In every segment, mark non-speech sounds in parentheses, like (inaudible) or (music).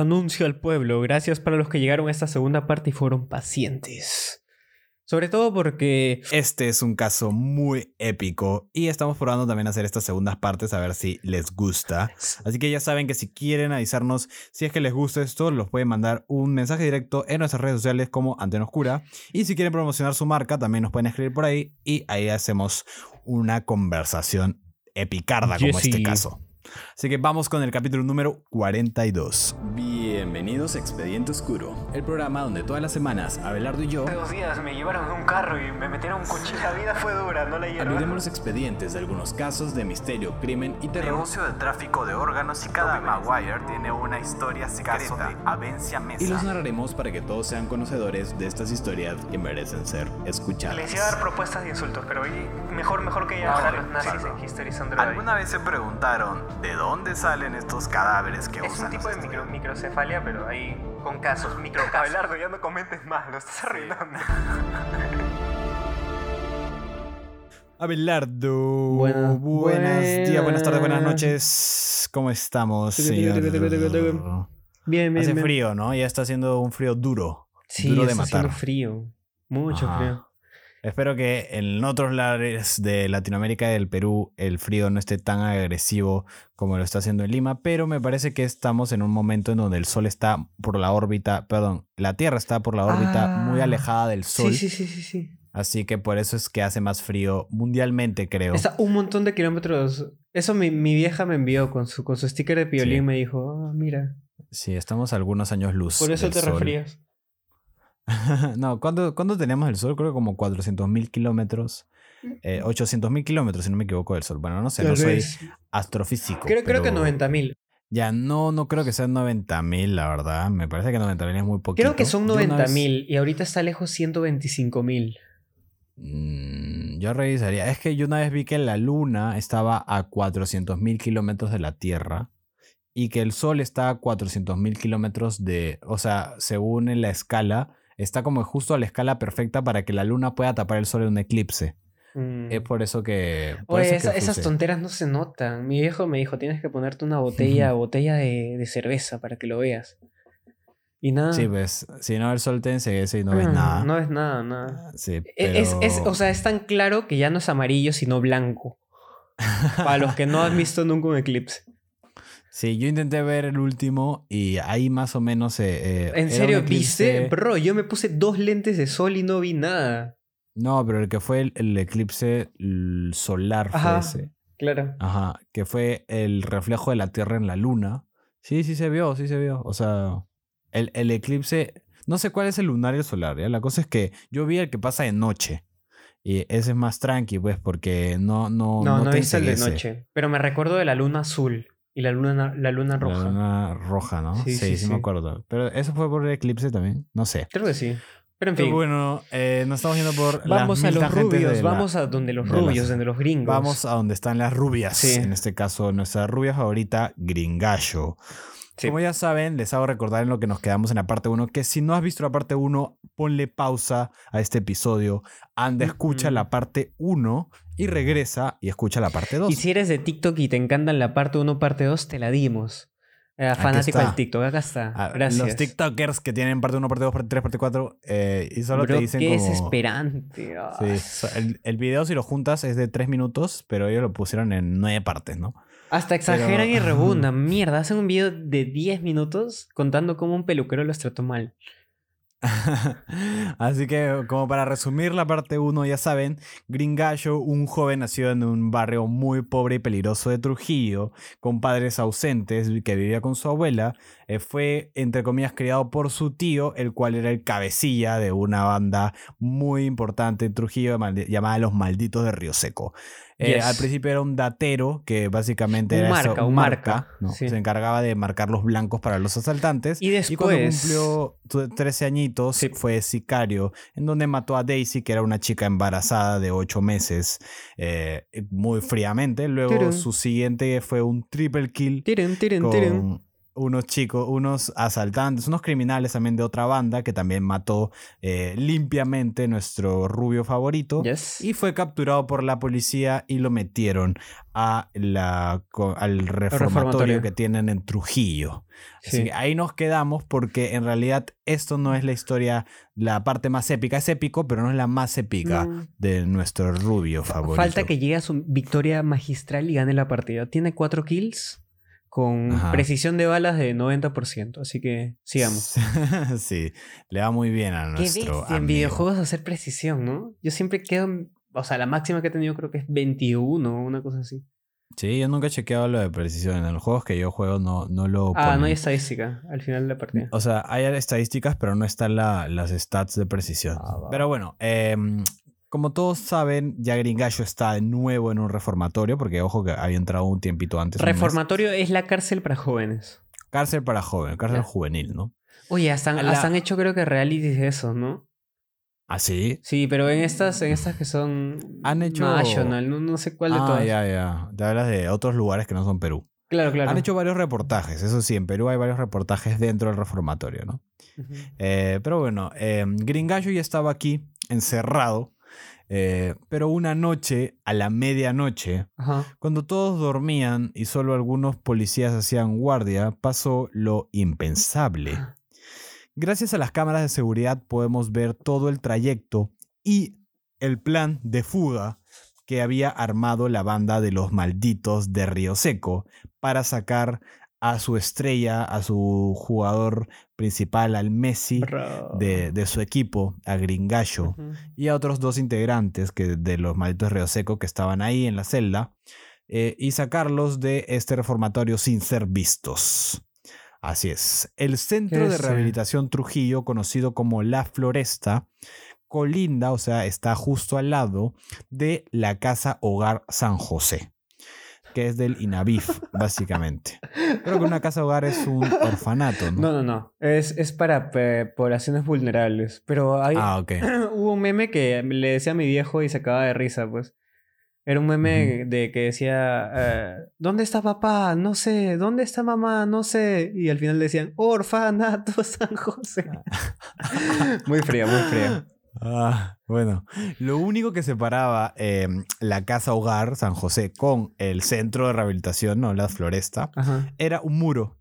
Anuncio al pueblo, gracias para los que llegaron a esta segunda parte y fueron pacientes. Sobre todo porque... Este es un caso muy épico y estamos probando también hacer estas segundas partes a ver si les gusta. Así que ya saben que si quieren avisarnos si es que les gusta esto, los pueden mandar un mensaje directo en nuestras redes sociales como Antena Oscura. Y si quieren promocionar su marca, también nos pueden escribir por ahí y ahí hacemos una conversación epicarda como este caso. Así que vamos con el capítulo número 42. Bienvenidos a Expediente Oscuro, el programa donde todas las semanas Abelardo y yo. Hace dos días me llevaron en un carro y me metieron un cuchillo. La vida fue dura, no la llevaron. Abriremos los expedientes de algunos casos de misterio, crimen y terror. Negocio de tráfico de órganos y cada Maguire tiene una historia secreta. Avencia Mesa. Y los narraremos para que todos sean conocedores de estas historias que merecen ser escuchadas. Les iba a dar propuestas de insultos, pero hoy mejor, mejor que ya ahora los nazis en History ¿Alguna vez se preguntaron de dónde salen estos cadáveres que es usan? Es un tipo de micro, microcefalia, pero ahí con casos, microcasos. Abelardo, ya no comentes más, lo estás arruinando. (laughs) Abelardo, buenas, buenas días, buenas tardes, buenas noches. ¿Cómo estamos, señor? Bien, bien. Hace frío, ¿no? Ya está haciendo un frío duro. Sí, duro de está haciendo frío. Mucho frío. Espero que en otros lares de Latinoamérica y del Perú el frío no esté tan agresivo como lo está haciendo en Lima, pero me parece que estamos en un momento en donde el Sol está por la órbita, perdón, la Tierra está por la órbita muy ah. alejada del Sol. Sí, sí, sí, sí, Así que por eso es que hace más frío mundialmente, creo. Está un montón de kilómetros. Eso mi, vieja me envió con su, con su sticker de piolín, me dijo, ah, mira. Sí, estamos algunos años luz. Por eso te refrías. (laughs) no, ¿cuándo, tenemos el Sol? Creo que como 400.000 kilómetros. Eh, 800.000 kilómetros, si no me equivoco, del Sol. Bueno, no sé, no soy astrofísico. Creo, creo que 90.000. Ya, no, no creo que sean 90.000, la verdad. Me parece que 90.000 es muy poquito. Creo que son 90.000 y ahorita está lejos 125.000. Mm, yo revisaría. Es que yo una vez vi que la Luna estaba a 400.000 kilómetros de la Tierra y que el Sol está a 400.000 kilómetros de... O sea, según en la escala, está como justo a la escala perfecta para que la luna pueda tapar el sol en un eclipse. Es mm. por eso que. Oye, esas tonteras no se notan. Mi viejo me dijo: tienes que ponerte una botella, (laughs) botella de, cerveza para que lo veas. Y nada. Sí, pues, si no el sol te enseguece y no ves mm, nada. No ves nada, nada. Sí, e, es, es, o sea, es tan claro que ya no es amarillo, sino blanco. (laughs) para los que no han visto nunca un eclipse. Sí, yo intenté ver el último y ahí más o menos... Eh, eh, ¿En serio viste? Bro, yo me puse dos lentes de sol y no vi nada. No, pero el que fue el, eclipse solar fue ese. Claro. Ajá, que fue el reflejo de la Tierra en la Luna. Sí, sí se vio, sí se vio. O sea, el, el eclipse... No sé cuál es el lunar y el solar, ¿ya? La cosa es que yo vi el que pasa de noche. Y ese es más tranqui, pues, porque no... No, no, no, no el de noche. Pero me recuerdo de la luna azul. Y la luna, la luna roja. La luna roja, ¿no? Sí, sí, sí, me acuerdo. Pero eso fue por el eclipse también. No sé. Creo que sí. Pero en fin. bueno, eh, nos estamos yendo por. Vamos a los rubios, vamos a donde los rubios, donde los gringos. Vamos a donde están las rubias. En este caso, nuestra rubia favorita, Gringallo. Como ya saben, les hago recordar en lo que nos quedamos en la parte 1 que si no has visto la parte 1, ponle pausa a este episodio, anda, escucha la parte 1 y regresa y escucha la parte 2. Y si eres de TikTok y te encantan la parte 1, parte 2, te la dimos. Eh, fanático del TikTok, acá está. Ah, Gracias. Los TikTokers que tienen parte 1, parte 2, parte 3, parte 4 eh, y solo te dicen qué como... desesperante. Sí, el, el, video si lo juntas es de 3 minutos, pero ellos lo pusieron en 9 partes, ¿no? Hasta exageran y (laughs) rebundan. Mierda, hacen un video de 10 minutos contando cómo un peluquero los trató mal. (laughs) Así que, como para resumir la parte 1, ya saben, Gringallo, un joven nacido en un barrio muy pobre y peligroso de Trujillo, con padres ausentes, que vivía con su abuela, eh, fue, entre comillas, criado por su tío, el cual era el cabecilla de una banda muy importante en Trujillo llamada Los Malditos de Río Seco. Eh, al principio era un datero que básicamente un era marca, un marca. Se encargaba de marcar los blancos para los asaltantes. Y después. cuando cumplió 13 añitos, fue sicario, en donde mató a Daisy, que era una chica embarazada de 8 meses, eh, muy fríamente. Luego su siguiente fue un triple kill. Tiren, tiren, tiren unos chicos, unos asaltantes, unos criminales también de otra banda que también mató eh, limpiamente nuestro rubio favorito. Y fue capturado por la policía y lo metieron a la, al reformatorio, que tienen en Trujillo. Así que ahí nos quedamos porque en realidad esto no es la historia, la parte más épica. Es épico, pero no es la más épica de nuestro rubio favorito. Falta que llegue a su victoria magistral y gane la partida. Tiene cuatro kills con precisión de balas de 90%. Así que sigamos. (laughs) sí, le va muy bien a nuestro. Qué en videojuegos hacer precisión, ¿no? Yo siempre quedo. O sea, la máxima que he tenido creo que es 21 una cosa así. Sí, yo nunca he chequeado lo de precisión. En los juegos que yo juego no, no lo. Ah, no hay estadística al final de la partida. O sea, hay estadísticas, pero no están las stats de precisión. Ah, pero bueno, eh, como todos saben, ya Gringallo está de nuevo en un reformatorio, porque ojo que había entrado un tiempito antes. Reformatorio es la cárcel para jóvenes. Cárcel para jóvenes, cárcel juvenil, ¿no? Oye, hasta, han hecho creo que realities de eso, ¿no? ¿Ah, sí? Sí, pero en estas, en estas que son han hecho... National, no, sé cuál de ah, ya, ya. Te hablas de otros lugares que no son Perú. Claro, claro. Han hecho varios reportajes, eso sí, en Perú hay varios reportajes dentro del reformatorio, ¿no? Eh, pero bueno, eh, Gringallo ya estaba aquí, encerrado, eh, pero una noche, a la medianoche, cuando todos dormían y solo algunos policías hacían guardia, pasó lo impensable. Gracias a las cámaras de seguridad podemos ver todo el trayecto y el plan de fuga que había armado la banda de los malditos de Río Seco para sacar a su estrella, a su jugador principal, al Messi de, su equipo, a Gringallo, y a otros dos integrantes que, de los malditos Río Seco que estaban ahí en la celda, eh, y sacarlos de este reformatorio sin ser vistos. Así es. El Centro de Rehabilitación Trujillo, conocido como La Floresta, colinda, o sea, está justo al lado de la Casa Hogar San José que es del INAVIF, básicamente. Creo que una casa hogar es un orfanato, ¿no? No, no, no. Es, es para poblaciones vulnerables. Pero hay, ah, (clears throat) hubo un meme que le decía a mi viejo y se acaba de risa, pues. Era un meme de que decía, eh, ¿dónde está papá? No sé, ¿dónde está mamá? No sé. Y al final decían, orfanato San José. (laughs) muy frío, muy frío. Ah, bueno, lo único que separaba em, la casa hogar San José con el centro de rehabilitación, ¿no? La floresta, era un muro.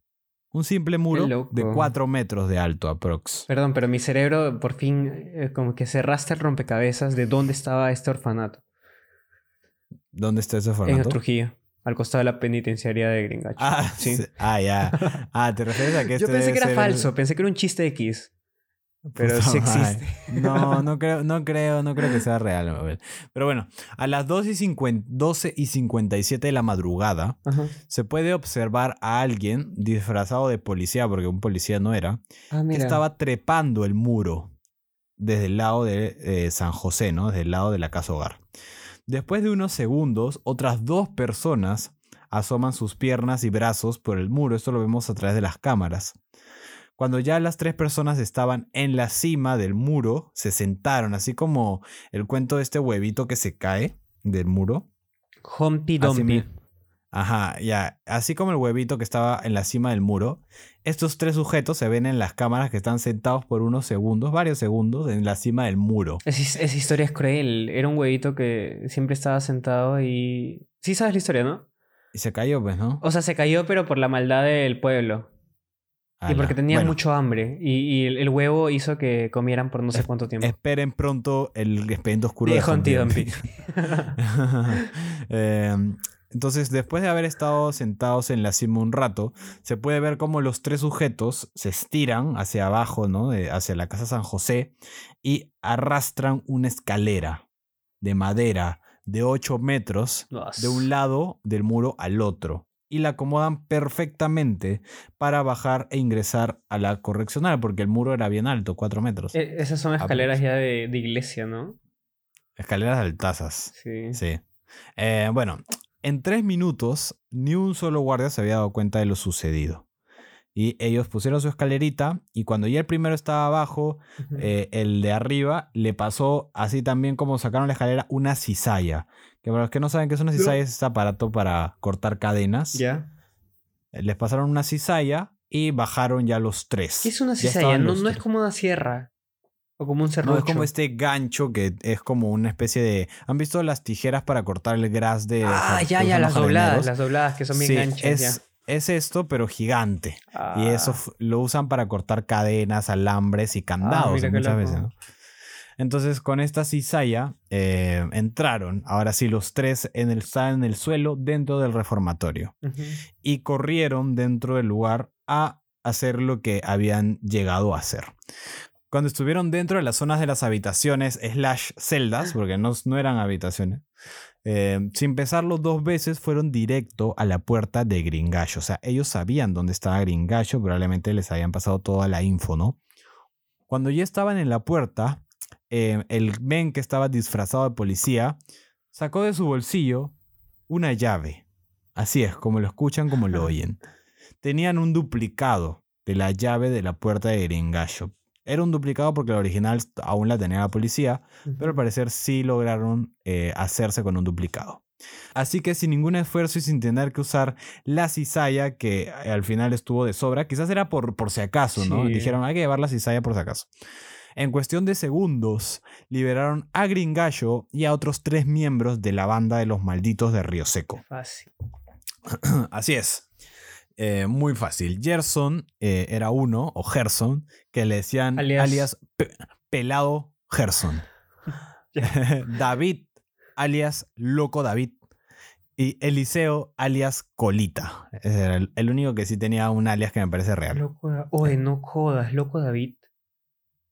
Un simple muro de cuatro metros de alto, aprox. Perdón, pero mi cerebro por fin eh, como que cerraste el rompecabezas de dónde estaba este orfanato. ¿Dónde está ese orfanato? En Trujillo al costado de la penitenciaria de Gringacho. Ah, ¿sí? ah ya. (laughs) Ah, ¿te refieres a que este Yo pensé que era falso, pensé que era un chiste X. Pero sí existe. No, (laughs) no creo, no creo, no creo que sea real. Pero bueno, a las 12 y, 12 y 57 de la madrugada se puede observar a alguien disfrazado de policía, porque un policía no era, ah, que estaba trepando el muro desde el lado de eh, San José, ¿no? Desde el lado de la casa hogar. Después de unos segundos, otras dos personas asoman sus piernas y brazos por el muro. Esto lo vemos a través de las cámaras. Cuando ya las tres personas estaban en la cima del muro, se sentaron, así como el cuento de este huevito que se cae del muro. Humpty Dumpty. Ajá, ya. Así como el huevito que estaba en la cima del muro, estos tres sujetos se ven en las cámaras que están sentados por unos segundos, varios segundos, en la cima del muro. Esa historia es cruel. Era un huevito que siempre estaba sentado y... Sí sabes la historia, ¿no? Y se cayó, pues, ¿no? O sea, se cayó, pero por la maldad del pueblo y porque tenía mucho hambre. Y, el, huevo hizo que comieran por no sé cuánto tiempo. Esperen pronto el expediente oscuro de, Humpty (laughs) em, entonces, después de haber estado sentados en la cima un rato, se puede ver cómo los tres sujetos se estiran hacia abajo, ¿no? hacia la casa San José y arrastran una escalera de madera de 8 metros de un lado del muro al otro y la acomodan perfectamente para bajar e ingresar a la correccional, porque el muro era bien alto, cuatro metros. E, esas son escaleras ya de, iglesia, ¿no? Escaleras altazas. Sí. Sí. Eh, bueno, en tres minutos, ni un solo guardia se había dado cuenta de lo sucedido. Y ellos pusieron su escalerita y cuando ya el primero estaba abajo, eh, el de arriba le pasó, así también como sacaron la escalera, una cizalla. Que para los que no saben qué es una cizalla, es este aparato para cortar cadenas. Ya. Eh, les pasaron una cizalla y bajaron ya los tres. ¿Qué es una cizalla? No, no es como una sierra. O como un serrucho. No, es como este gancho que es como una especie de. ¿Han visto las tijeras para cortar el gras de. Ah, ya, ya, las dobladas, las dobladas que son bien sí, ganchas. Es, es esto, pero gigante. Y eso ah. lo usan para cortar cadenas, alambres y candados ah, muchas veces, ¿no? Entonces, con esta cizalla eh, entraron, ahora sí, los tres en el, en el suelo dentro del reformatorio y corrieron dentro del lugar a hacer lo que habían llegado a hacer. Cuando estuvieron dentro de las zonas de las habitaciones, slash celdas, porque no, no eran habitaciones, eh, sin pensarlo dos veces, fueron directo a la puerta de Gringallo. O sea, ellos sabían dónde estaba Gringallo, probablemente les habían pasado toda la info, ¿no? Cuando ya estaban en la puerta, eh, el men que estaba disfrazado de policía sacó de su bolsillo una llave. Así es, como lo escuchan, como lo (laughs) oyen. Tenían un duplicado de la llave de la puerta de Gringallo. Era un duplicado porque la original aún la tenía la policía, pero al parecer sí lograron eh, hacerse con un duplicado. Así que sin ningún esfuerzo y sin tener que usar la cizalla que al final estuvo de sobra, quizás era por, por si acaso, ¿no? Dijeron, hay que llevar la cizalla por si acaso. En cuestión de segundos, liberaron a Gringallo y a otros tres miembros de la banda de los malditos de Río Seco. Fácil. (clears throat) Así es. Eh, muy fácil. Gerson eh, era uno, o Gerson, que le decían alias, Pelado Gerson. (laughs) (laughs) David, alias Loco David. Y Eliseo, alias Colita. era el, único que sí tenía un alias que me parece real. Loco, Oye, no jodas, Loco David.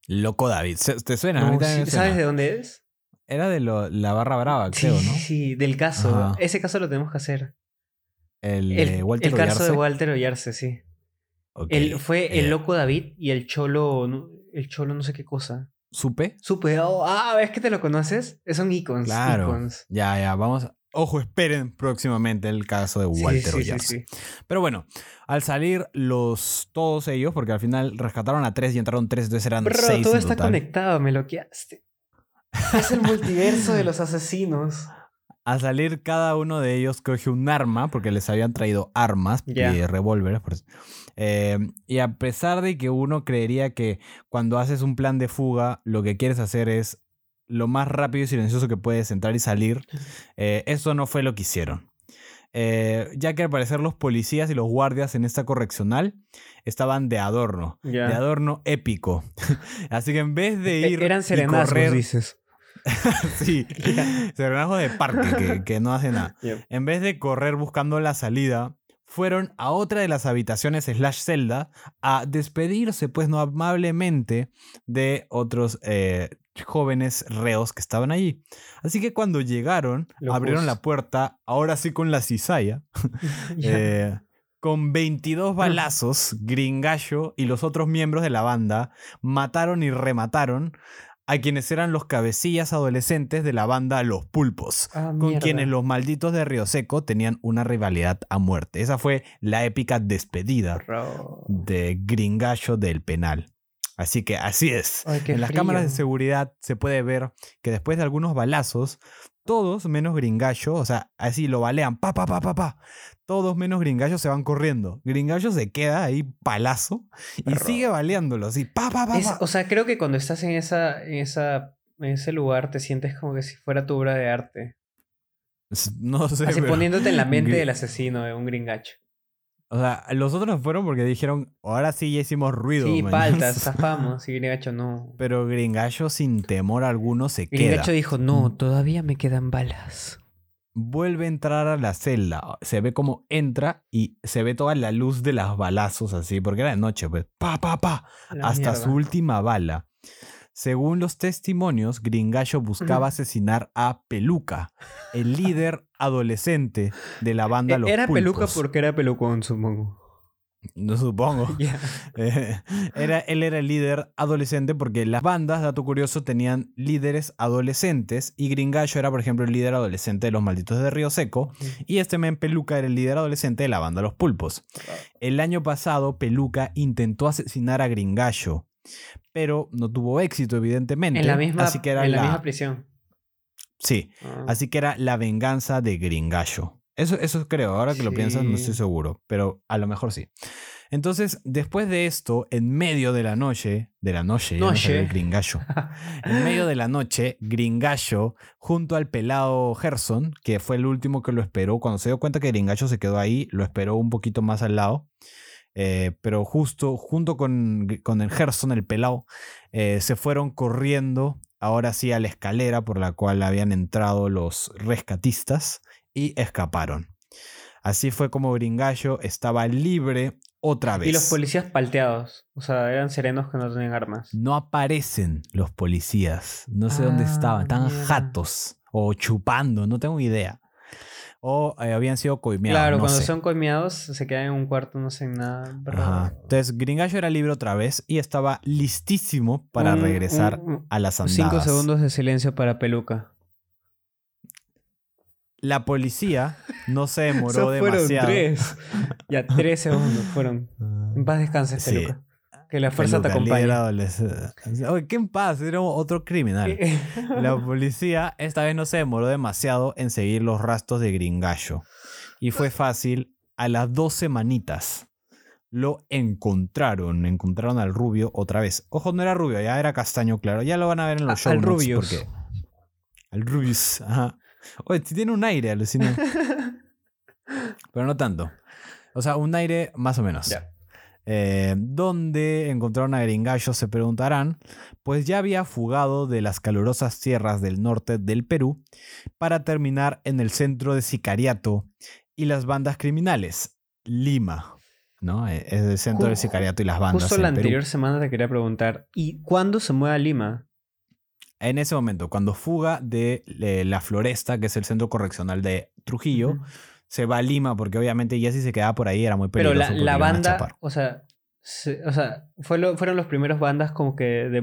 Loco David. ¿Te suena? ¿Sabes de dónde es? Era de la barra brava, creo, ¿no? Sí, del caso. Ese caso lo tenemos que hacer. El, el, Walter el caso de Walter Ollarse, sí. fue el eh. loco David y el cholo, el cholo no sé qué cosa. ¿Supe? Supe. Oh, ah, ¿ves que te lo conoces? Son icons. Claro. Ya, ya, vamos. Ojo, esperen próximamente el caso de Walter sí, Pero bueno, al salir los todos ellos, porque al final rescataron a tres y entraron tres, entonces eran Bro, seis. Todo está conectado, me lo quedaste. Es el multiverso de los asesinos. Al salir, cada uno de ellos coge un arma, porque les habían traído armas y revólveres. Eh, y a pesar de que uno creería que cuando haces un plan de fuga, lo que quieres hacer es lo más rápido y silencioso que puedes entrar y salir, eh, eso no fue lo que hicieron. Eh, ya que al parecer los policías y los guardias en esta correccional estaban de adorno, de adorno épico. (laughs) Así que en vez de e-, ir. Eran serenazgos, correr, dices. (laughs) sí, (laughs) serenazgos de parque que, no hacen nada. En vez de correr buscando la salida, fueron a otra de las habitaciones slash celda a despedirse, pues no amablemente, de otros eh, jóvenes reos que estaban allí. Así que cuando llegaron, abrieron la puerta, ahora sí con la cizalla, (laughs) (laughs) eh, con 22 balazos, Gringallo y los otros miembros de la banda mataron y remataron a quienes eran los cabecillas adolescentes de la banda Los Pulpos, ah, con quienes los malditos de Río Seco tenían una rivalidad a muerte. Esa fue la épica despedida de Gringallo del penal. Así que así es. en las cámaras de seguridad se puede ver que después de algunos balazos, todos menos Gringallo, o sea, así lo balean, pa, pa, pa, pa, pa. Todos menos Gringallo se van corriendo. Gringallo se queda ahí palazo y sigue baleándolo, así, pa, pa, pa, O sea, creo que cuando estás en, esa, en, esa, en ese lugar te sientes como que si fuera tu obra de arte. No sé. Así poniéndote en la (laughs) mente del asesino de un Gringacho. O sea, los otros fueron porque dijeron, ahora sí ya hicimos ruido. Sí, paltas, (laughs) zafamos. Y Gringacho no. Pero Gringacho sin temor alguno se queda. Gringacho dijo, no, mm. todavía me quedan balas. Vuelve a entrar a la celda. Se ve como entra y se ve toda la luz de las balazos así, porque era de noche, pues. Pa, pa, pa. Hasta su última bala. Según los testimonios, Gringallo buscaba asesinar a Peluca, el (laughs) líder adolescente de la banda e-, Los Era Peluca porque era pelucón, supongo. No supongo. (laughs) (laughs) Eh, era, él era el líder adolescente porque las bandas, dato curioso, tenían líderes adolescentes y Gringallo era, por ejemplo, el líder adolescente de los malditos de Río Seco y este men Peluca era el líder adolescente de la banda Los Pulpos. El año pasado, Peluca intentó asesinar a Gringallo, pero no tuvo éxito, evidentemente. En la misma, así que era en la, misma prisión. Sí, ah. así que era la venganza de Gringallo. Eso, eso creo, ahora que lo piensas no estoy seguro, pero a lo mejor sí. Entonces, después de esto, en medio de la noche, de la noche, noche. gringallo. (laughs) en medio de la noche, Gringallo, junto al pelado Gerson, que fue el último que lo esperó, cuando se dio cuenta que Gringallo se quedó ahí, lo esperó un poquito más al lado. Eh, pero justo junto con, con el Gerson, el pelado, eh, se fueron corriendo ahora sí a la escalera por la cual habían entrado los rescatistas y escaparon. Así fue como Gringallo estaba libre otra vez. Y los policías palteados, o sea, eran serenos que no tenían armas. No aparecen los policías, no sé dónde estaban, estaban jatos o chupando, no tengo idea. O eh, habían sido coimeados. Claro, cuando son coimeados se quedan en un cuarto, no sé nada. Entonces Gringallo era libre otra vez y estaba listísimo para regresar a las andadas. Cinco segundos de silencio para Peluca. La policía no se (laughs) demoró demasiado. Tres. Ya, tres segundos fueron. (laughs) En paz descanses, Peluca. Que la fuerza te acompañe. Oye, ¿qué en paz? Era otro criminal. (laughs) la policía esta vez no se demoró demasiado en seguir los rastros de Gringallo. Y fue fácil. A las dos semanitas lo encontraron. Encontraron al rubio otra vez. Ojo, no era rubio, ya era castaño claro. Ya lo van a ver en los shows. Al rubio. Al rubius. Ajá. Oye, tiene un aire, alucinante. (laughs) Pero no tanto. O sea, un aire más o menos. Eh, ¿Dónde encontraron a Gringallo? Se preguntarán, pues ya había fugado de las calurosas tierras del norte del Perú para terminar en el centro de sicariato y las bandas criminales, Lima. ¿no? E, es el centro del sicariato y las bandas. Justo la anterior semana te quería preguntar, ¿y cuándo se mueve a Lima? en ese momento, cuando fuga de la Floresta, que es el centro correccional de Trujillo, se va a Lima, porque obviamente ya si se quedaba por ahí era muy peligroso. Pero la, banda, o sea, o sea fueron los primeros bandas como que de...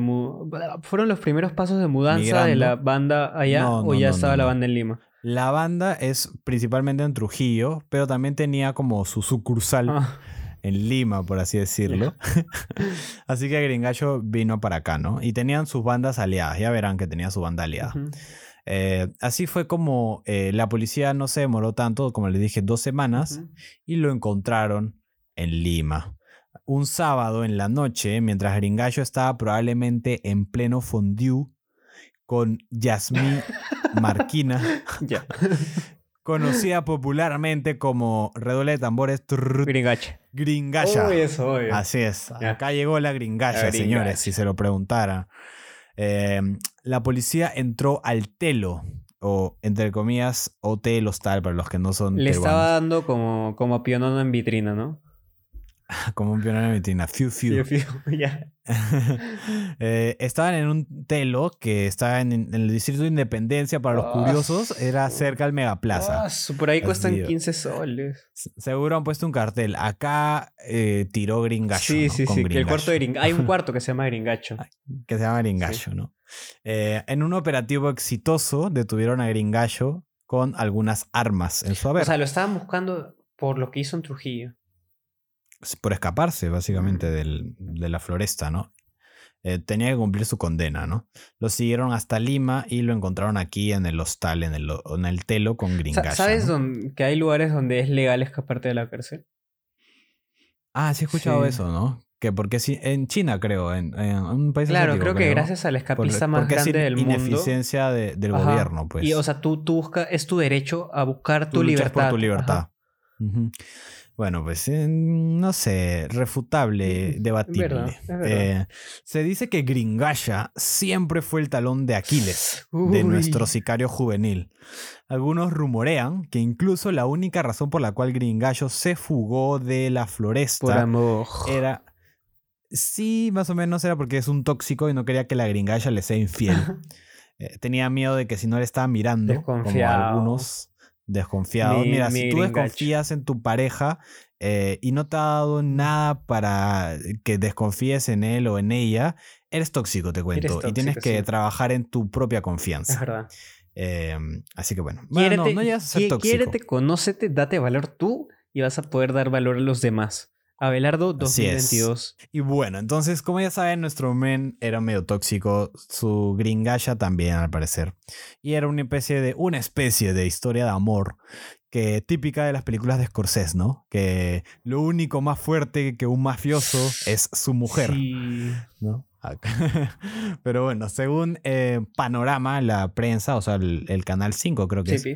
¿Fueron los primeros pasos de mudanza de la banda allá o ya estaba la banda en Lima? La banda es principalmente en Trujillo, pero también tenía como su sucursal. Ah en Lima, por así decirlo. (laughs) (laughs) así que Gringallo vino para acá, ¿no? Y tenían sus bandas aliadas, ya verán que tenía su banda aliada. Eh, así fue como eh, la policía no se demoró tanto, como les dije, dos semanas, y lo encontraron en Lima. Un sábado en la noche, mientras Gringallo estaba probablemente en pleno fondue con Yasmín Marquina. (laughs) (laughs) Conocida popularmente como redoble de tambores. Gringacha. Gringalla. Así es. Acá llegó la gringalla, señores, si se lo preguntara. Em, la policía entró al telo, o entre comillas, hotel, hostal, para los que no son. Le estaba dando como, como pionono en vitrina, ¿no? (laughs) como un pionero de vitrina. Fiu, fiu. (laughs) ya. (laughs) Eh, estaban en un telo que estaba en, el distrito de Independencia para los ah, curiosos. Era cerca al Megaplaza. Ah, por ahí cuestan 15 soles. Seguro han puesto un cartel. Acá eh, tiró Gringacho. Sí, sí, sí. el cuarto de Hay un cuarto que se llama Gringacho. que se llama Gringacho, ¿no? Eh, en un operativo exitoso detuvieron a Gringallo con algunas armas en su haber. O sea, lo estaban buscando por lo que hizo en Trujillo por escaparse básicamente de la floresta, ¿no? Eh, tenía que cumplir su condena, ¿no? Lo siguieron hasta Lima y lo encontraron aquí en el hostal, en el, en el telo con Gringacha. ¿Sabes que hay lugares donde es legal escaparte de la cárcel? Ah, sí he escuchado eso, ¿no? Que porque si, en China creo, en, un país Claro, creo que gracias al escapista más grande del mundo. ineficiencia del gobierno, pues. Y o sea, tú, tú buscas, es tu derecho a buscar tu libertad. por tu libertad. Bueno, pues eh, no sé, refutable, debatible. Eh, se dice que Gringaya siempre fue el talón de Aquiles de nuestro sicario juvenil. Algunos rumorean que incluso la única razón por la cual Gringallo se fugó de la floresta era... Sí, más o menos era porque es un tóxico y no quería que la Gringaya le sea infiel. (laughs) Eh, tenía miedo de que si no le estaba mirando, como algunos desconfiado. Mira, si tú desconfías en tu pareja eh, y no te ha dado nada para que desconfíes en él o en ella, eres tóxico, te cuento. y tienes que trabajar en tu propia confianza. Es verdad. Em, así que bueno. bueno no, no a ser tóxico. Quiérete, conócete, date valor tú y vas a poder dar valor a los demás. Abelardo 2022. Y bueno, entonces, como ya saben, nuestro men era medio tóxico, su gringalla también, al parecer. Y era una especie de, una especie de historia de amor que típica de las películas de Scorsese, ¿no? Que lo único más fuerte que un mafioso es su mujer, ¿no? (laughs) Pero bueno, según eh, Panorama, la prensa, o sea, el, Canal 5 creo que es,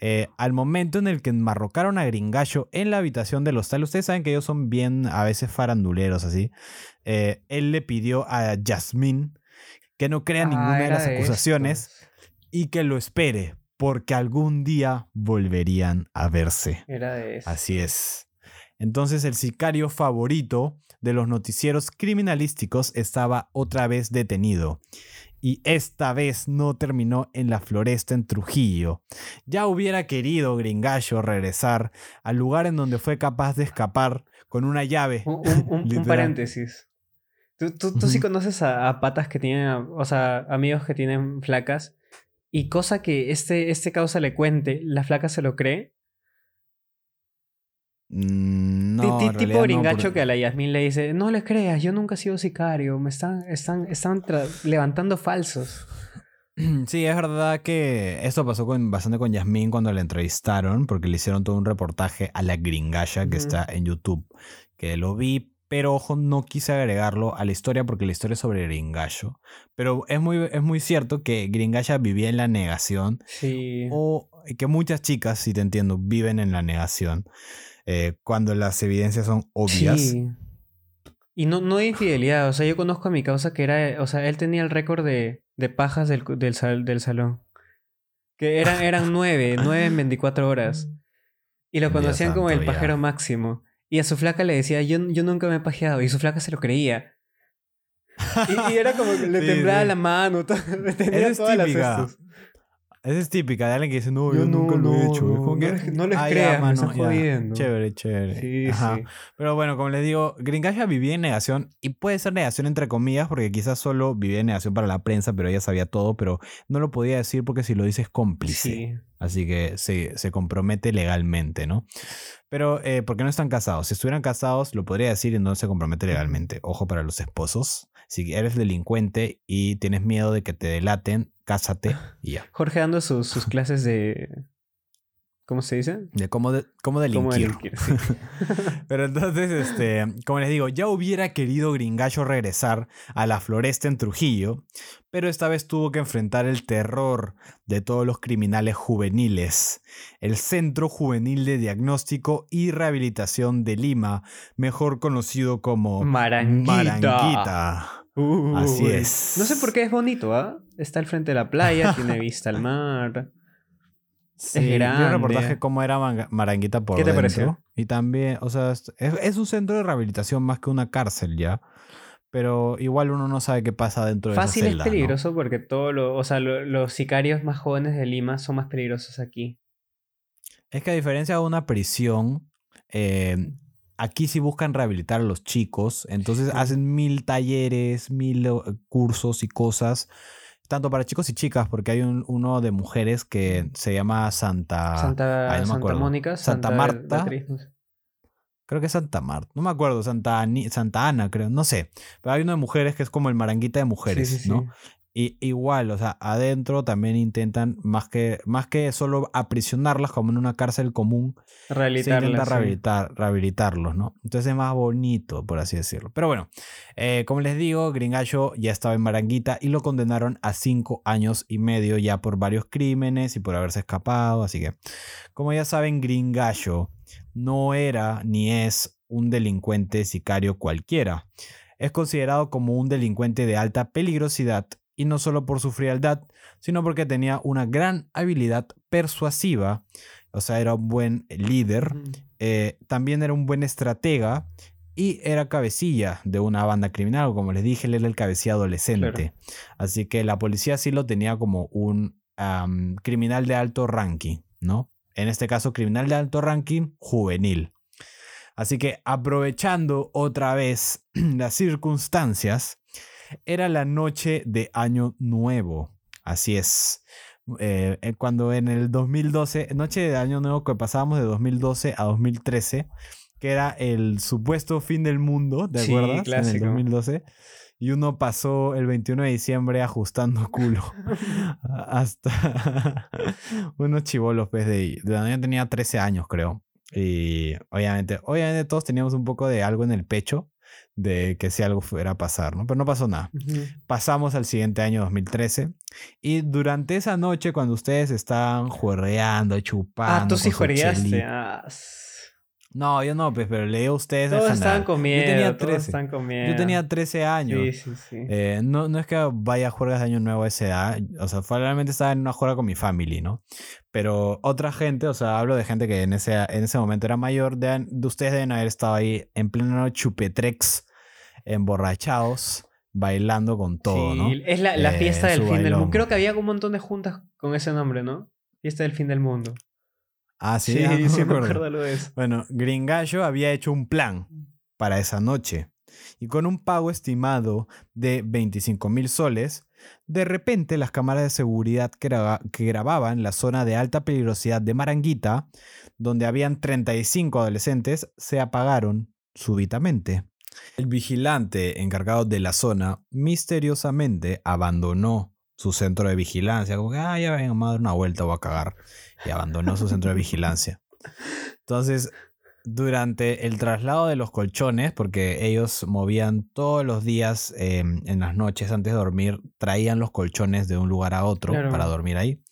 eh, al momento en el que enmarrocaron a Gringallo en la habitación del hostal, ustedes saben que ellos son bien a veces faranduleros así, eh, él le pidió a Yasmín que no crea ah, ninguna de las acusaciones y que lo espere, porque algún día volverían a verse. Era de eso. Así es. Entonces el sicario favorito de los noticieros criminalísticos estaba otra vez detenido. Y esta vez no terminó en la floresta en Trujillo. Ya hubiera querido Gringallo regresar al lugar en donde fue capaz de escapar con una llave. Un, (laughs) paréntesis. Tú, sí conoces a, patas que tienen, o sea, amigos que tienen flacas. Y cosa que este, este causa le cuente, la flaca se lo cree Mm, no, tipo gringacho que a la Yasmin le dice, no les creas, yo nunca he sido sicario, me están, están, están levantando falsos. (clears throat) Sí, es verdad que esto pasó con, bastante con Yasmin cuando la entrevistaron, porque le hicieron todo un reportaje a la gringasha que está en YouTube, que lo vi, pero ojo, no quise agregarlo a la historia porque la historia es sobre Gringallo. Pero es muy, es muy cierto que Gringasha vivía en la negación. Sí. O que muchas chicas, si te entiendo, viven en la negación. Eh, cuando las evidencias son obvias. Sí. Y no, no de infidelidad, o sea, yo conozco a mi causa que era, o sea, él tenía el récord de, de pajas del, del, del salón. Que eran, (laughs) eran nueve, nueve en 24 horas. Y lo conocían como el pajero máximo. Y a su flaca le decía, yo, yo nunca me he pajeado. Y su flaca se lo creía. Y, era como que le (laughs) temblaba la mano. (laughs) Todo, tenía todas típica. Esa es típica de alguien que dice, no, yo, nunca lo he hecho. No, no les, creas, me jodiendo. Chévere, chévere. Sí, sí. Pero bueno, como les digo, Gringaya vivía en negación y puede ser negación entre comillas porque quizás solo vivía en negación para la prensa, pero ella sabía todo, pero no lo podía decir porque si lo dices es cómplice. Así que se, se, compromete legalmente, ¿no? Pero, eh, porque no están casados. Si estuvieran casados, lo podría decir y no se compromete legalmente. Ojo para los esposos. Si eres delincuente y tienes miedo de que te delaten, cásate (laughs) y ya. Jorge dando sus, sus (laughs) clases de. ¿Cómo se dice? De cómo, de, cómo delinquir. (laughs) Pero entonces, este, como les digo, ya hubiera querido Gringallo regresar a la floresta en Trujillo, pero esta vez tuvo que enfrentar el terror de todos los criminales juveniles. El Centro Juvenil de Diagnóstico y Rehabilitación de Lima, mejor conocido como Maranguita. Maranguita. Así es. No sé por qué es bonito, ¿ah? Está al frente de la playa, tiene vista al mar. Sí, es grande. un reportaje cómo era Maranguita por ¿Qué te pareció? Y también, o sea, es, un centro de rehabilitación más que una cárcel ya. Pero igual uno no sabe qué pasa dentro de Fácil esa celda, es peligroso porque todos o sea, los sicarios más jóvenes de Lima son más peligrosos aquí. Es que a diferencia de una prisión, eh, aquí sí buscan rehabilitar a los chicos, entonces hacen mil talleres, mil eh, cursos y cosas, tanto para chicos y chicas, porque hay uno de mujeres que se llama Santa... Santa, Mónica, Santa, Marta. Creo que es Santa Marta, no me acuerdo, Santa, Santa Ana, creo, no sé. Pero hay uno de mujeres que es como el maranguita de mujeres, ¿no? Y igual, o sea, adentro también intentan, más que, más que solo aprisionarlas como en una cárcel común, se intenta rehabilitar, rehabilitarlos, ¿no? Entonces es más bonito, por así decirlo. Pero bueno, eh, como les digo, Gringallo ya estaba en Maranguita y lo condenaron a cinco años y medio ya por varios crímenes y por haberse escapado. Así que, como ya saben, Gringallo no era ni es un delincuente sicario cualquiera. Es considerado como un delincuente de alta peligrosidad y no solo por su frialdad, sino porque tenía una gran habilidad persuasiva, o sea, era un buen líder, eh, también era un buen estratega y era cabecilla de una banda criminal, como les dije, él era el cabecilla adolescente. Así que la policía sí lo tenía como un criminal de alto ranking, ¿no? En este caso, criminal de alto ranking juvenil. Así que aprovechando otra vez (clears throat) las circunstancias, era la noche de Año Nuevo. Así es. Eh, eh, cuando en el 2012, noche de Año Nuevo que pasábamos de 2012 a 2013, que era el supuesto fin del mundo, ¿te acuerdas? En el 2012. Y uno pasó el 21 de diciembre ajustando (laughs) culo. Hasta (laughs) unos chivolos, pues, de, de yo tenía 13 años, creo. Y obviamente, obviamente todos teníamos un poco de algo en el pecho de que si algo fuera a pasar, ¿no? Pero no pasó nada. Pasamos al siguiente año 2013 y durante esa noche cuando ustedes estaban juerreando, chupando... Ah, tú sí juerreaste. No, yo no, pues, pero leí a ustedes. Todos estaban comiendo. Yo tenía 13. comiendo. Yo tenía 13 años. Sí, sí, sí. Eh, no, no es que vaya a jugar de año nuevo a esa edad. O sea, realmente estaba en una juega con mi familia, ¿no? Pero otra gente, o sea, hablo de gente que en ese, en ese momento era mayor. De, de ustedes deben haber estado ahí en pleno chupetrex, emborrachados bailando con todo, ¿no? Es la, la fiesta eh, del fin del mundo. Creo que había un montón de juntas con ese nombre, ¿no? Fiesta del fin del mundo. Ah, sí, sí, ah, sí me acuerdo lo de eso. Bueno, Gringallo había hecho un plan para esa noche y con un pago estimado de 25 mil soles, de repente las cámaras de seguridad que, que, grababan la zona de alta peligrosidad de Maranguita, donde habían 35 adolescentes, se apagaron súbitamente. El vigilante encargado de la zona misteriosamente abandonó su centro de vigilancia, como que, ah, ya vengo a dar una vuelta, voy a cagar y abandonó su centro de vigilancia. Entonces, durante el traslado de los colchones, porque ellos movían todos los días em, en las noches antes de dormir, traían los colchones de un lugar a otro para dormir ahí.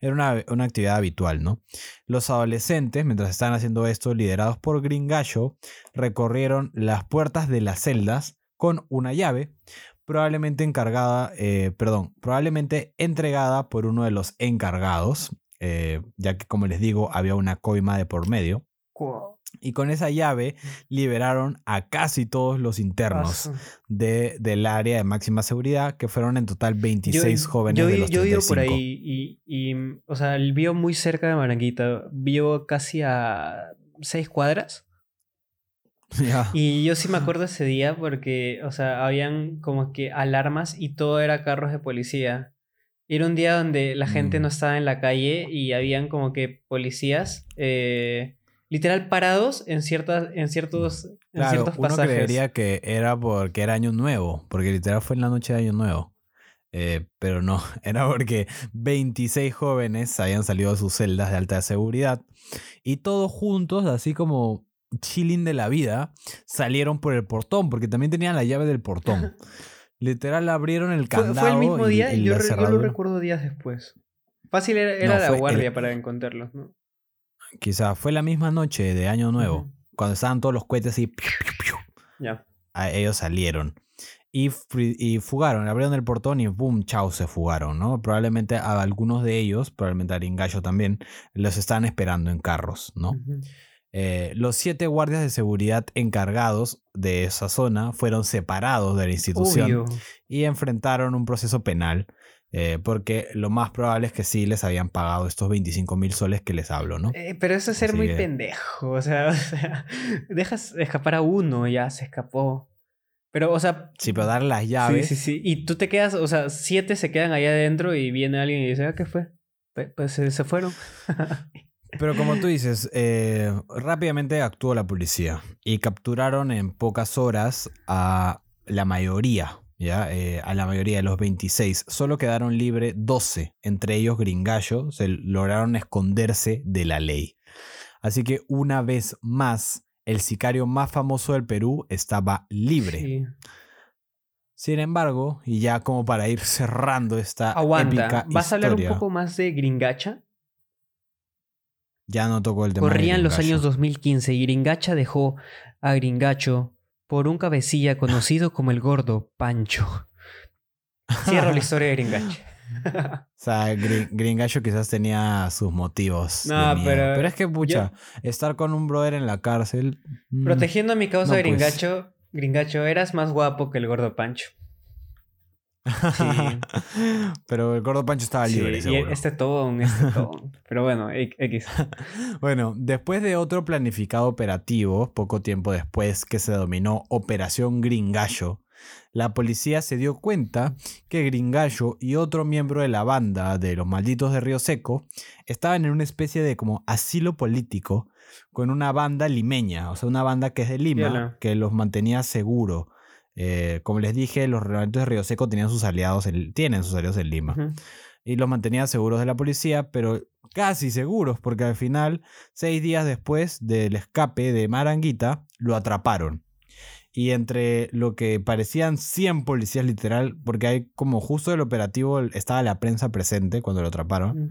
Era una, una, actividad habitual, ¿no? Los adolescentes, mientras estaban haciendo esto, liderados por Gringallo, recorrieron las puertas de las celdas con una llave, probablemente encargada, eh, perdón, probablemente entregada por uno de los encargados, eh, ya que como les digo, había una coima de por medio. Y con esa llave liberaron a casi todos los internos de, del área de máxima seguridad, que fueron en total 26 jóvenes. Yo, de los yo vivo por ahí y, y, o sea, vivo muy cerca de Maranguita. Vivo casi a seis cuadras. (laughs) Y yo sí me acuerdo ese día porque, o sea, habían como que alarmas y todo era carros de policía. Era un día donde la gente no mm. estaba en la calle y habían como que policías eh, literal parados en ciertas en ciertos en ciertos pasajes. Uno creería que era porque era año nuevo, porque literal fue en la noche de año nuevo. Eh, pero no, (laughs) era porque 26 jóvenes habían salido de sus celdas de alta seguridad y todos juntos, así como chilling de la vida, salieron por el portón, porque también tenían la llave del portón. (laughs) Literal abrieron el candado. Fue, el mismo día y, yo, lo recuerdo días después. Fácil era, la guardia para encontrarlos, ¿no? Quizá fue la misma noche de Año Nuevo, cuando estaban todos los cohetes y... Ya. Ellos salieron. Y, y, fugaron, abrieron el portón y boom, chao, se fugaron, ¿no? Probablemente a algunos de ellos, probablemente a Ringallo también, los estaban esperando en carros, ¿no? Eh, los siete guardias de seguridad encargados de esa zona fueron separados de la institución y enfrentaron un proceso penal. Eh, porque lo más probable es que sí les habían pagado estos 25 mil soles que les hablo, ¿no? Eh, pero eso es ser muy pendejo. (laughs) O sea, dejas escapar a uno, ya se escapó. Pero, o sea. Sí, pero dar las llaves. Sí, sí, sí. Y tú te quedas, o sea, siete se quedan ahí adentro y viene alguien y dice, ah, ¿qué fue? Pues se fueron. (laughs) Pero como tú dices, eh, rápidamente actuó la policía y capturaron en pocas horas a la mayoría, ¿ya? Eh, a la mayoría de los 26. Solo quedaron libres 12, entre ellos Gringallo, se lograron esconderse de la ley. Así que una vez más, el sicario más famoso del Perú estaba libre. Sin embargo, y ya como para ir cerrando esta Aguanta, ¿vas a hablar un poco más de Gringacha? Ya no tocó el tema. Corrían los años 2015 y Gringacha dejó a Gringacho por un cabecilla (laughs) conocido como el gordo Pancho. Cierro la historia de Gringacho. (laughs) o sea, Gringacho quizás tenía sus motivos. No, pero. Pero es que, pucha, estar con un brother en la cárcel. Mm, protegiendo a mi causa de pues. Gringacho, Gringacho, eras más guapo que el gordo Pancho. (laughs) Pero el gordo Pancho estaba libre. Sí, este todo, este (laughs) Pero bueno, X. (laughs) bueno, después de otro planificado operativo, poco tiempo después que se dominó Operación Gringallo, la policía se dio cuenta que Gringallo y otro miembro de la banda de los malditos de Río Seco estaban en una especie de como asilo político con una banda limeña, o sea, una banda que es de Lima, que los mantenía seguros. Eh, como les dije, los reglamentos de Río Seco tenían sus aliados, tienen sus aliados en Lima. Y los mantenía seguros de la policía, pero casi seguros, porque al final, seis días después del escape de Maranguita, lo atraparon y entre lo que parecían 100 policías literal, porque hay como justo el operativo estaba la prensa presente cuando lo atraparon.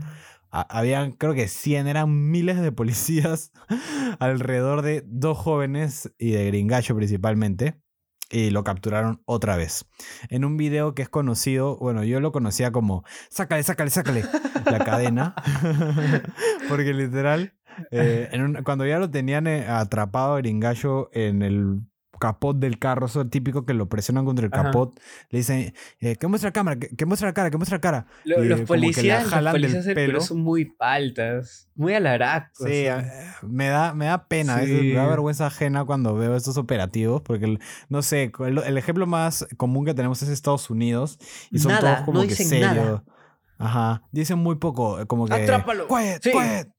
Habían, creo que 100, eran miles de policías (laughs) alrededor de dos jóvenes y de Gringallo principalmente. Y lo capturaron otra vez. En un video que es conocido, bueno, yo lo conocía como sácale, sácale, sácale la cadena. (laughs) porque literal, eh, cuando ya lo tenían eh, atrapado Gringallo en el capot del carro, eso es típico que lo presionan contra el capot, le dicen, eh, que muestra la cámara, que, muestra la cara, que muestra la cara. los, policías, los policías del pelo. son muy paltas, muy alaracos. Sí, me da, me da pena, me da vergüenza ajena cuando veo estos operativos, porque no sé, el, ejemplo más común que tenemos es Estados Unidos y son todos como que serios. Ajá, dicen muy poco, como que... Atrápalo. Quiet, quiet.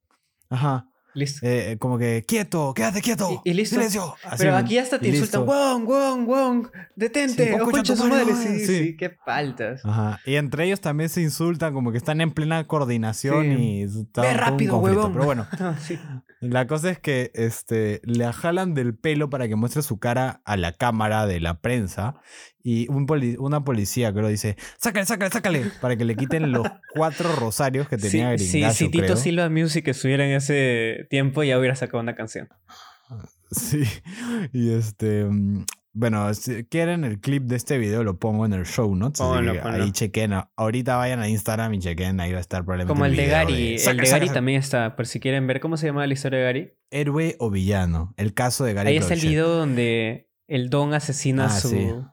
Ajá. Listo. Eh, eh, como que, quieto, quédate quieto. Y, listo. Silencio. Pero aquí hasta te insultan, Wong, Wong, Wong, detente, sí, su madre. Sí, sí, qué faltas. Ajá. Y entre ellos también se insultan, como que están en plena coordinación y Ve rápido, huevón. Pero bueno, (laughs) la cosa es que este, le jalan del pelo para que muestre su cara a la cámara de la prensa y un una policía, creo, dice, sácale, sácale, sácale, para que le quiten los cuatro rosarios que tenía sí, Sí, si Tito Silva Music estuviera en ese tiempo, ya hubiera sacado una canción. Sí, y este... Mm, bueno, si quieren el clip de este video, lo pongo en el show notes. Ahí chequen. Ahorita vayan a Instagram y chequen. Ahí va a estar probablemente. Como el, de Gary. el de Gary también está. Por si quieren ver cómo se llama la historia de Gary. Héroe o villano. El caso de Gary. Ahí está el video donde el Don asesina a ah, su.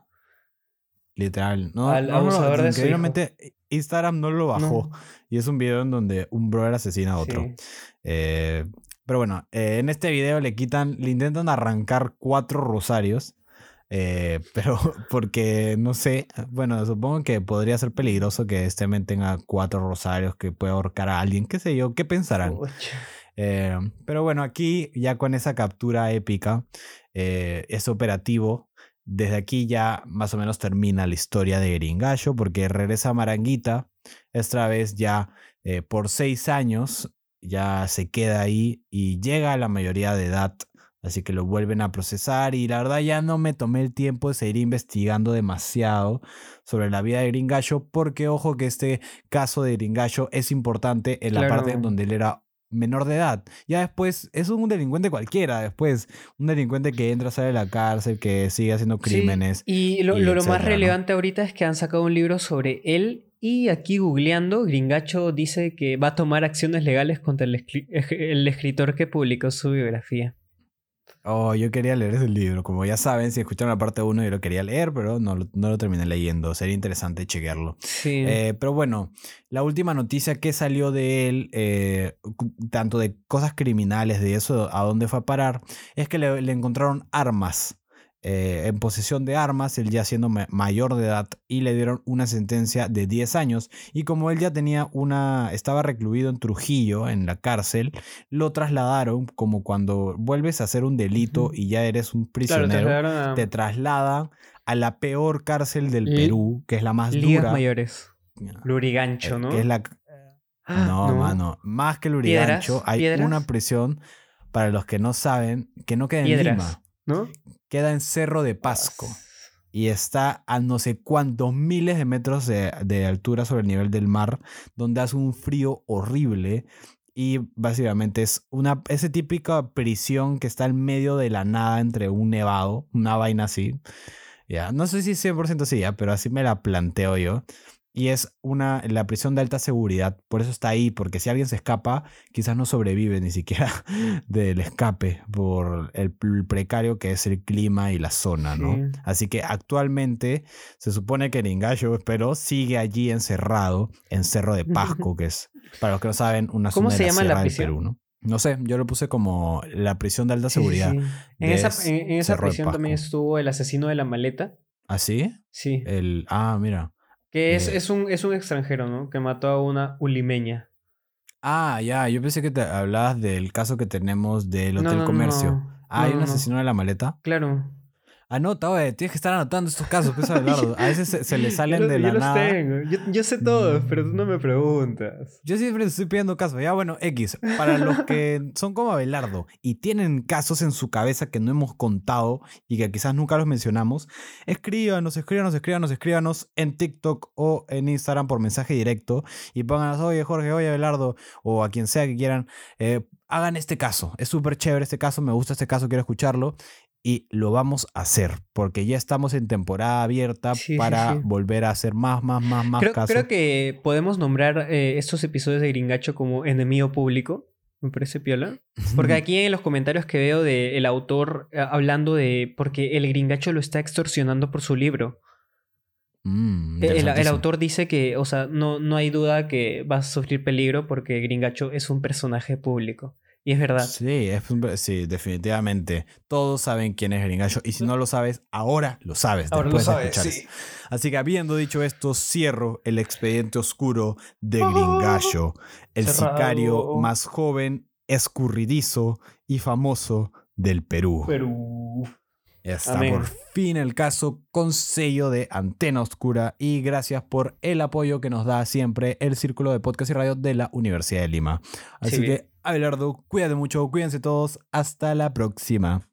Literal. No, no, increíblemente, Instagram no lo bajó. Y es un video en donde un brother asesina a otro. Eh, pero bueno, eh, en este video le quitan, le intentan arrancar cuatro rosarios. Eh, (laughs) pero porque no sé, bueno, supongo que podría ser peligroso que este men tenga cuatro rosarios que pueda ahorcar a alguien, qué sé yo, qué pensarán. pero bueno, aquí ya con esa captura épica, es operativo desde aquí ya más o menos termina la historia de Gringallo porque regresa a Maranguita, esta vez ya eh, por seis años, ya se queda ahí y llega a la mayoría de edad, así que lo vuelven a procesar y la verdad ya no me tomé el tiempo de seguir investigando demasiado sobre la vida de Gringallo porque ojo que este caso de Gringallo es importante en la parte en donde él era menor de edad. Ya después es un delincuente cualquiera, después un delincuente que entra, sale de la cárcel, que sigue haciendo crímenes. y lo, más relevante ahorita es que han sacado un libro sobre él y aquí googleando, Gringacho dice que va a tomar acciones legales contra el, el escritor que publicó su biografía. Oh, yo quería leer ese libro. Como ya saben, si escucharon la parte 1, yo lo quería leer, pero no, no lo terminé leyendo. Sería interesante chequearlo. Sí. Eh, pero bueno, la última noticia que salió de él, eh, tanto de cosas criminales, de eso, a dónde fue a parar, es que le, le encontraron armas eh, en posesión de armas, él ya siendo mayor de edad, y le dieron una sentencia de 10 años. Y como él ya tenía una, estaba recluido en Trujillo, en la cárcel, lo trasladaron como cuando vuelves a hacer un delito y ya eres un prisionero, te, trasladan a la peor cárcel del Perú, que es la más Ligas dura. mayores. Lurigancho, eh, ¿no? es la... Ah, no, mano. Más que Lurigancho, hay una prisión, para los que no saben, que no queda en Lima. ¿No? queda en Cerro de Pasco y está a no sé cuántos miles de metros de, altura sobre el nivel del mar, donde hace un frío horrible y básicamente es una esa típica prisión que está en medio de la nada entre un nevado, una vaina así. Ya, no sé si 100% así, ya, pero así me la planteo yo y es una, la prisión de alta seguridad. Por eso está ahí, porque si alguien se escapa, quizás no sobrevive ni siquiera (laughs) del escape por el, precario que es el clima y la zona, ¿no? Así que actualmente se supone que Ningallo, espero, sigue allí encerrado en Cerro de Pasco, (laughs) que es, para los que no saben, una zona se de llama la prisión? Perú, ¿no? No sé, yo lo puse como la prisión de alta seguridad. En esa, en esa prisión también estuvo el asesino de la maleta. ¿Ah, sí? Sí. El, ah, mira. Que es, eh, es, un, es un extranjero, ¿no? Que mató a una ulimeña. Ah, ya, yo pensé que te hablabas del caso que tenemos del Hotel Comercio. Ah, ¿hay un asesino de la maleta? Claro. Anota, oye, tienes que estar anotando estos casos, pues, Abelardo. A veces se, le (laughs) salen de la yo nada. Los tengo. Yo, yo, sé todos, pero tú no me preguntas. Yo siempre estoy pidiendo casos. Ya, bueno, X. Para los que (laughs) son como Abelardo y tienen casos en su cabeza que no hemos contado y que quizás nunca los mencionamos, escríbanos, escríbanos, escríbanos, escríbanos en TikTok o en Instagram por mensaje directo y pónganos, oye, Jorge, oye, Abelardo, o a quien sea que quieran. Eh, hagan este caso. Es súper chévere este caso, me gusta este caso, quiero escucharlo y lo vamos a hacer porque ya estamos en temporada abierta para volver a hacer más, más, más, más creo, casos. Creo que podemos nombrar eh, estos episodios de Gringacho como enemigo público. Me parece piola. Porque aquí en los comentarios que veo del autor eh, hablando de porque el gringacho lo está extorsionando por su libro. Mm, el, el, autor dice que, o sea, no, no hay duda que vas a sufrir peligro porque Gringacho es un personaje público. Y es verdad. Sí, es, sí, definitivamente. Todos saben quién es Gringallo. Y si no lo sabes, ahora lo sabes. Ahora lo sabes, sí. Así que habiendo dicho esto, cierro el expediente oscuro de Gringallo, el sicario más joven, escurridizo y famoso del Perú. Perú. está por fin el caso con sello de Antena Oscura y gracias por el apoyo que nos da siempre el Círculo de Podcast y Radio de la Universidad de Lima. Así que Abelardo, cuídate mucho, cuídense todos, hasta la próxima.